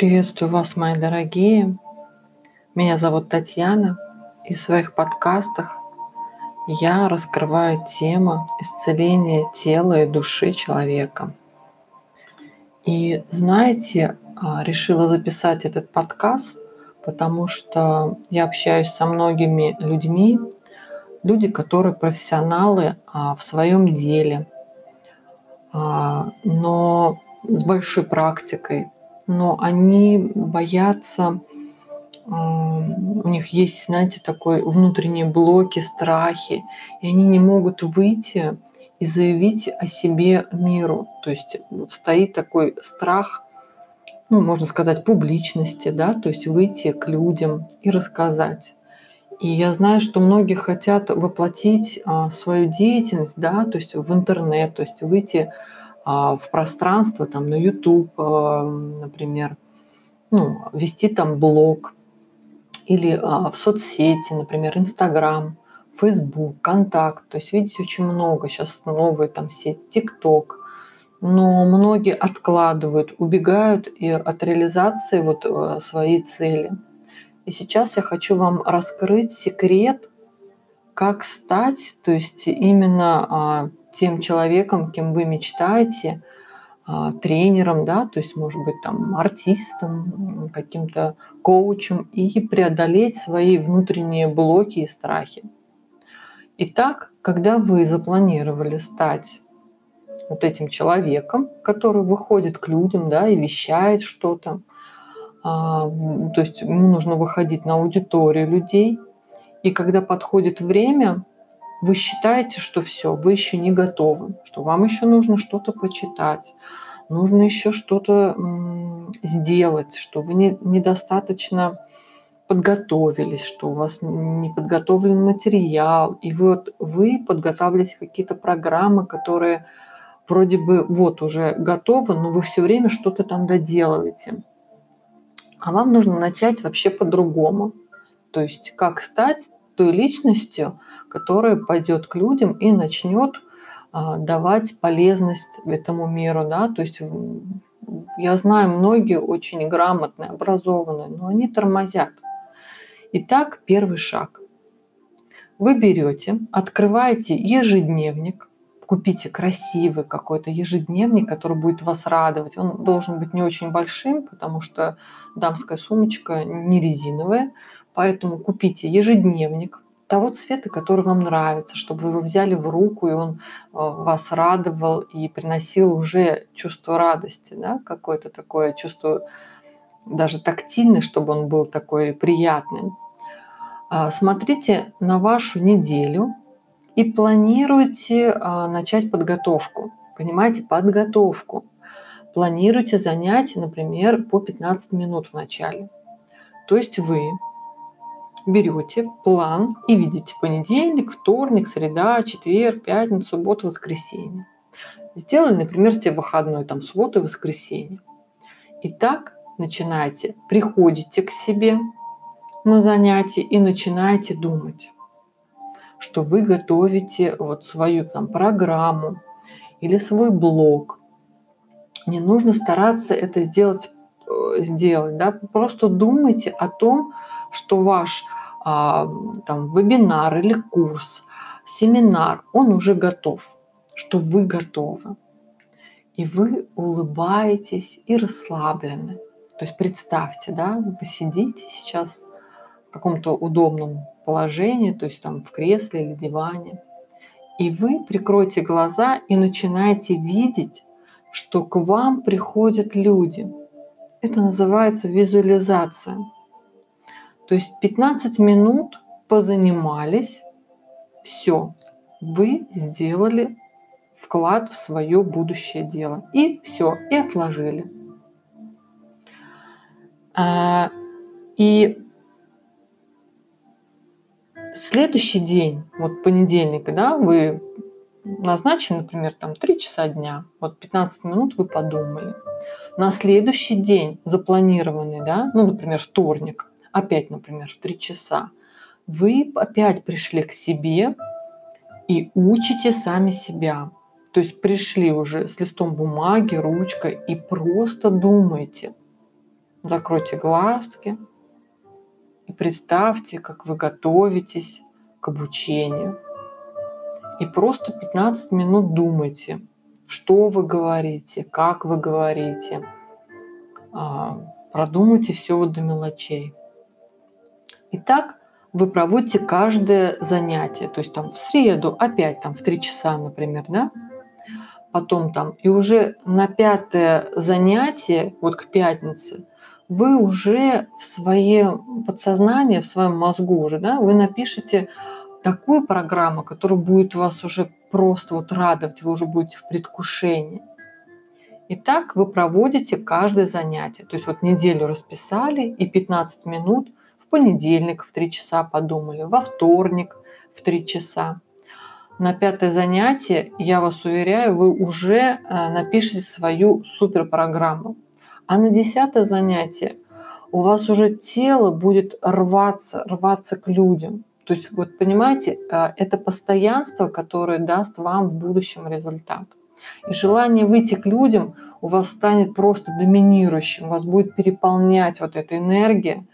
Приветствую вас, мои дорогие. Меня зовут Татьяна. И в своих подкастах я раскрываю тему исцеления тела и души человека. И знаете, а, решила записать этот подкаст, потому что я общаюсь со многими людьми, люди, которые профессионалы а, в своем деле, а, но с большой практикой, но они боятся, у них есть, знаете, такой внутренние блоки, страхи, и они не могут выйти и заявить о себе миру. То есть стоит такой страх, ну, можно сказать, публичности, да, то есть выйти к людям и рассказать. И я знаю, что многие хотят воплотить а, свою деятельность, да, то есть в интернет, то есть выйти а, в пространство, там, на YouTube, а, например, ну, вести там блог или а, в соцсети, например, Инстаграм, Фейсбук, Контакт. То есть, видите, очень много. Сейчас новые там сети, ТикТок. Но многие откладывают, убегают и от реализации вот э, своей цели. И сейчас я хочу вам раскрыть секрет, как стать, то есть именно тем человеком, кем вы мечтаете, а, тренером, да, то есть, может быть, там, артистом, каким-то коучем и преодолеть свои внутренние блоки и страхи. Итак, когда вы запланировали стать вот этим человеком, который выходит к людям, да, и вещает что-то, а, то есть ему нужно выходить на аудиторию людей, и когда подходит время, вы считаете, что все, вы еще не готовы, что вам еще нужно что-то почитать, нужно еще что-то сделать, что вы не, недостаточно подготовились, что у вас не подготовлен материал, и вот вы подготавливаете какие-то программы, которые вроде бы вот уже готовы, но вы все время что-то там доделываете. А вам нужно начать вообще по-другому. То есть как стать той личностью, которая пойдет к людям и начнет а, давать полезность этому миру, да, то есть я знаю, многие очень грамотные, образованные, но они тормозят. Итак, первый шаг. Вы берете, открываете ежедневник, купите красивый какой-то ежедневник, который будет вас радовать. Он должен быть не очень большим, потому что дамская сумочка не резиновая. Поэтому купите ежедневник того цвета, который вам нравится, чтобы вы его взяли в руку, и он э, вас радовал и приносил уже чувство радости, да, какое-то такое чувство даже тактильное, чтобы он был такой приятным. А, смотрите на вашу неделю и планируйте а, начать подготовку. Понимаете, подготовку. Планируйте занятия, например, по 15 минут в начале. То есть вы берете план и видите понедельник, вторник, среда, четверг, пятница, суббота, воскресенье. Сделали, например, себе выходной, там, субботу и воскресенье. И так начинаете, приходите к себе на занятие и начинаете думать, что вы готовите вот свою там программу или свой блог. Не нужно стараться это сделать, э, сделать да? просто думайте о том, что ваш а, там, вебинар или курс, семинар, он уже готов, что вы готовы. И вы улыбаетесь и расслаблены. То есть представьте, да, вы сидите сейчас в каком-то удобном положении, то есть там в кресле или диване, и вы прикройте глаза и начинаете видеть, что к вам приходят люди. Это называется визуализация. То есть 15 минут позанимались, все, вы сделали вклад в свое будущее дело. И все, и отложили. А, и следующий день, вот понедельник, да, вы назначили, например, там 3 часа дня, вот 15 минут вы подумали. На следующий день запланированный, да, ну, например, вторник, опять, например, в 3 часа, вы опять пришли к себе и учите сами себя. То есть пришли уже с листом бумаги, ручкой и просто думайте. закройте глазки и представьте, как вы готовитесь к обучению. И просто 15 минут думайте, что вы говорите, как вы говорите. А, продумайте все до мелочей. Итак, вы проводите каждое занятие, то есть там в среду опять там в 3 часа, например, да, потом там, и уже на пятое занятие, вот к пятнице, вы уже в своем подсознании, в своем мозгу уже, да, вы напишите такую программу, которая будет вас уже просто вот радовать, вы уже будете в предвкушении. И так вы проводите каждое занятие. То есть вот неделю расписали и 15 минут понедельник в 3 часа подумали, во вторник в 3 часа. На пятое занятие, я вас уверяю, вы уже э, напишите свою суперпрограмму. А на десятое занятие у вас уже тело будет рваться, рваться к людям. То есть, вот понимаете, э, это постоянство, которое даст вам в будущем результат. И желание выйти к людям у вас станет просто доминирующим, вас будет переполнять вот эта энергия,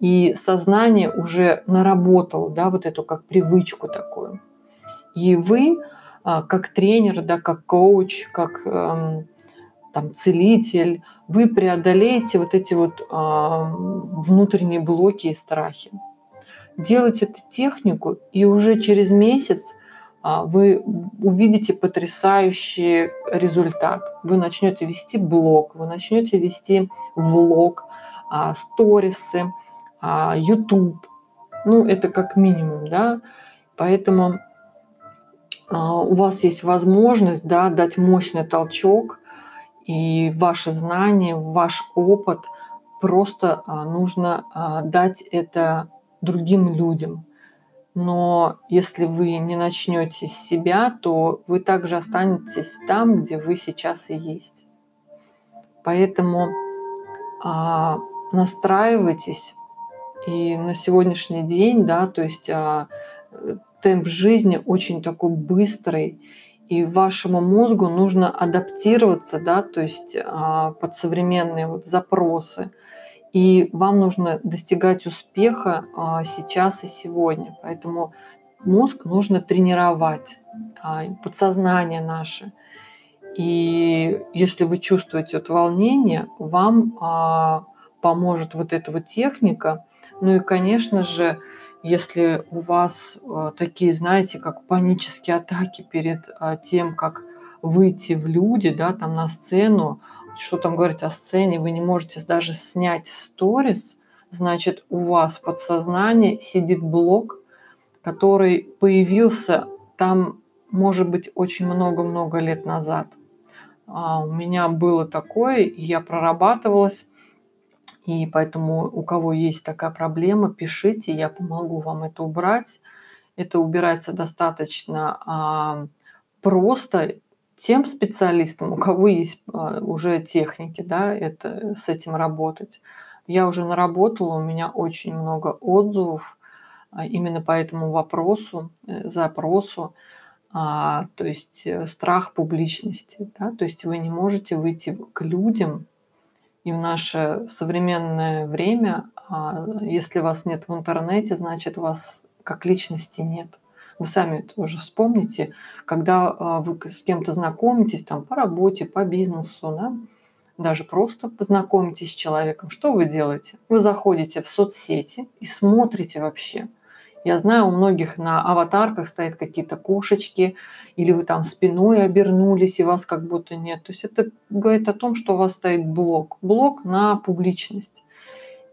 и сознание уже наработало, да, вот эту как привычку такую. И вы, а, как тренер, да, как коуч, как эм, там, целитель, вы преодолеете вот эти вот э, внутренние блоки и страхи. Делайте эту технику, и уже через месяц а, вы увидите потрясающий результат. Вы начнете вести блог, вы начнете вести влог, а, сторисы, а, YouTube. Ну, это как минимум, да. Поэтому у вас есть возможность да, дать мощный толчок, и ваши знания, ваш опыт просто нужно дать это другим людям – но если вы не начнете с себя, то вы также останетесь там, где вы сейчас и есть. Поэтому а, настраивайтесь. И на сегодняшний день, да, то есть а, темп жизни очень такой быстрый, и вашему мозгу нужно адаптироваться, да, то есть а, под современные вот запросы – и вам нужно достигать успеха а, сейчас и сегодня. Поэтому мозг нужно тренировать, а, подсознание наше. И если вы чувствуете вот волнение, вам а, поможет вот эта вот техника. Ну и, конечно же, если у вас такие, знаете, как панические атаки перед тем, как выйти в люди, да, там на сцену, что там говорить о сцене, вы не можете даже снять сторис, значит, у вас в подсознании сидит блок, который появился там, может быть, очень много-много лет назад. А у меня было такое, я прорабатывалась, и поэтому у кого есть такая проблема, пишите, я помогу вам это убрать. Это убирается достаточно а, просто тем специалистам, у кого есть а, уже техники, да, это, с этим работать. Я уже наработала, у меня очень много отзывов а, именно по этому вопросу, э, запросу, а, то есть э, страх публичности, да, то есть вы не можете выйти к людям, и в наше современное время, если вас нет в интернете, значит вас как личности нет. Вы сами тоже вспомните, когда а, вы с кем-то знакомитесь там по работе, по бизнесу, да, даже просто познакомитесь с человеком, что вы делаете? Вы заходите в соцсети и смотрите вообще. Я знаю, у многих на аватарках стоят какие-то кошечки, или вы там спиной обернулись, и вас как будто нет. То есть это говорит о том, что у вас стоит блок. Блок на публичность.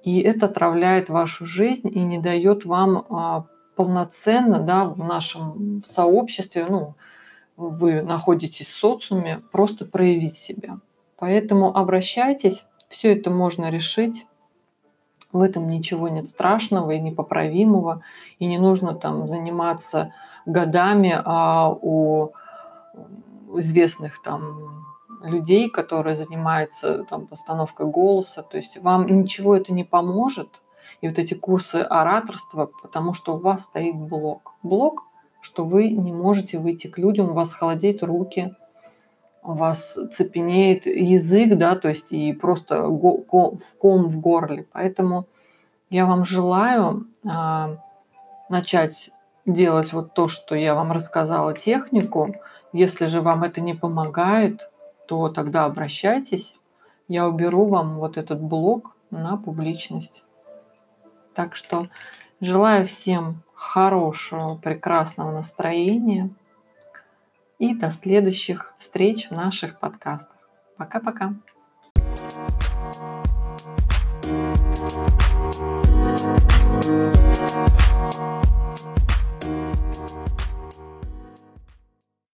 И это отравляет вашу жизнь и не дает вам а, полноценно да, в нашем сообществе, ну, вы находитесь в социуме, просто проявить себя. Поэтому обращайтесь, все это можно решить. В этом ничего нет страшного и непоправимого, и не нужно там заниматься годами а у известных там людей, которые занимаются там постановкой голоса. То есть вам ничего это не поможет, и вот эти курсы ораторства, потому что у вас стоит блок. Блок, что вы не можете выйти к людям, у вас холодеют руки, у вас цепенеет язык, да, то есть и просто в ком в горле. Поэтому я вам желаю а, начать делать вот то, что я вам рассказала, технику. Если же вам это не помогает, то тогда обращайтесь. Я уберу вам вот этот блок на публичность. Так что желаю всем хорошего, прекрасного настроения и до следующих встреч в наших подкастах. Пока-пока.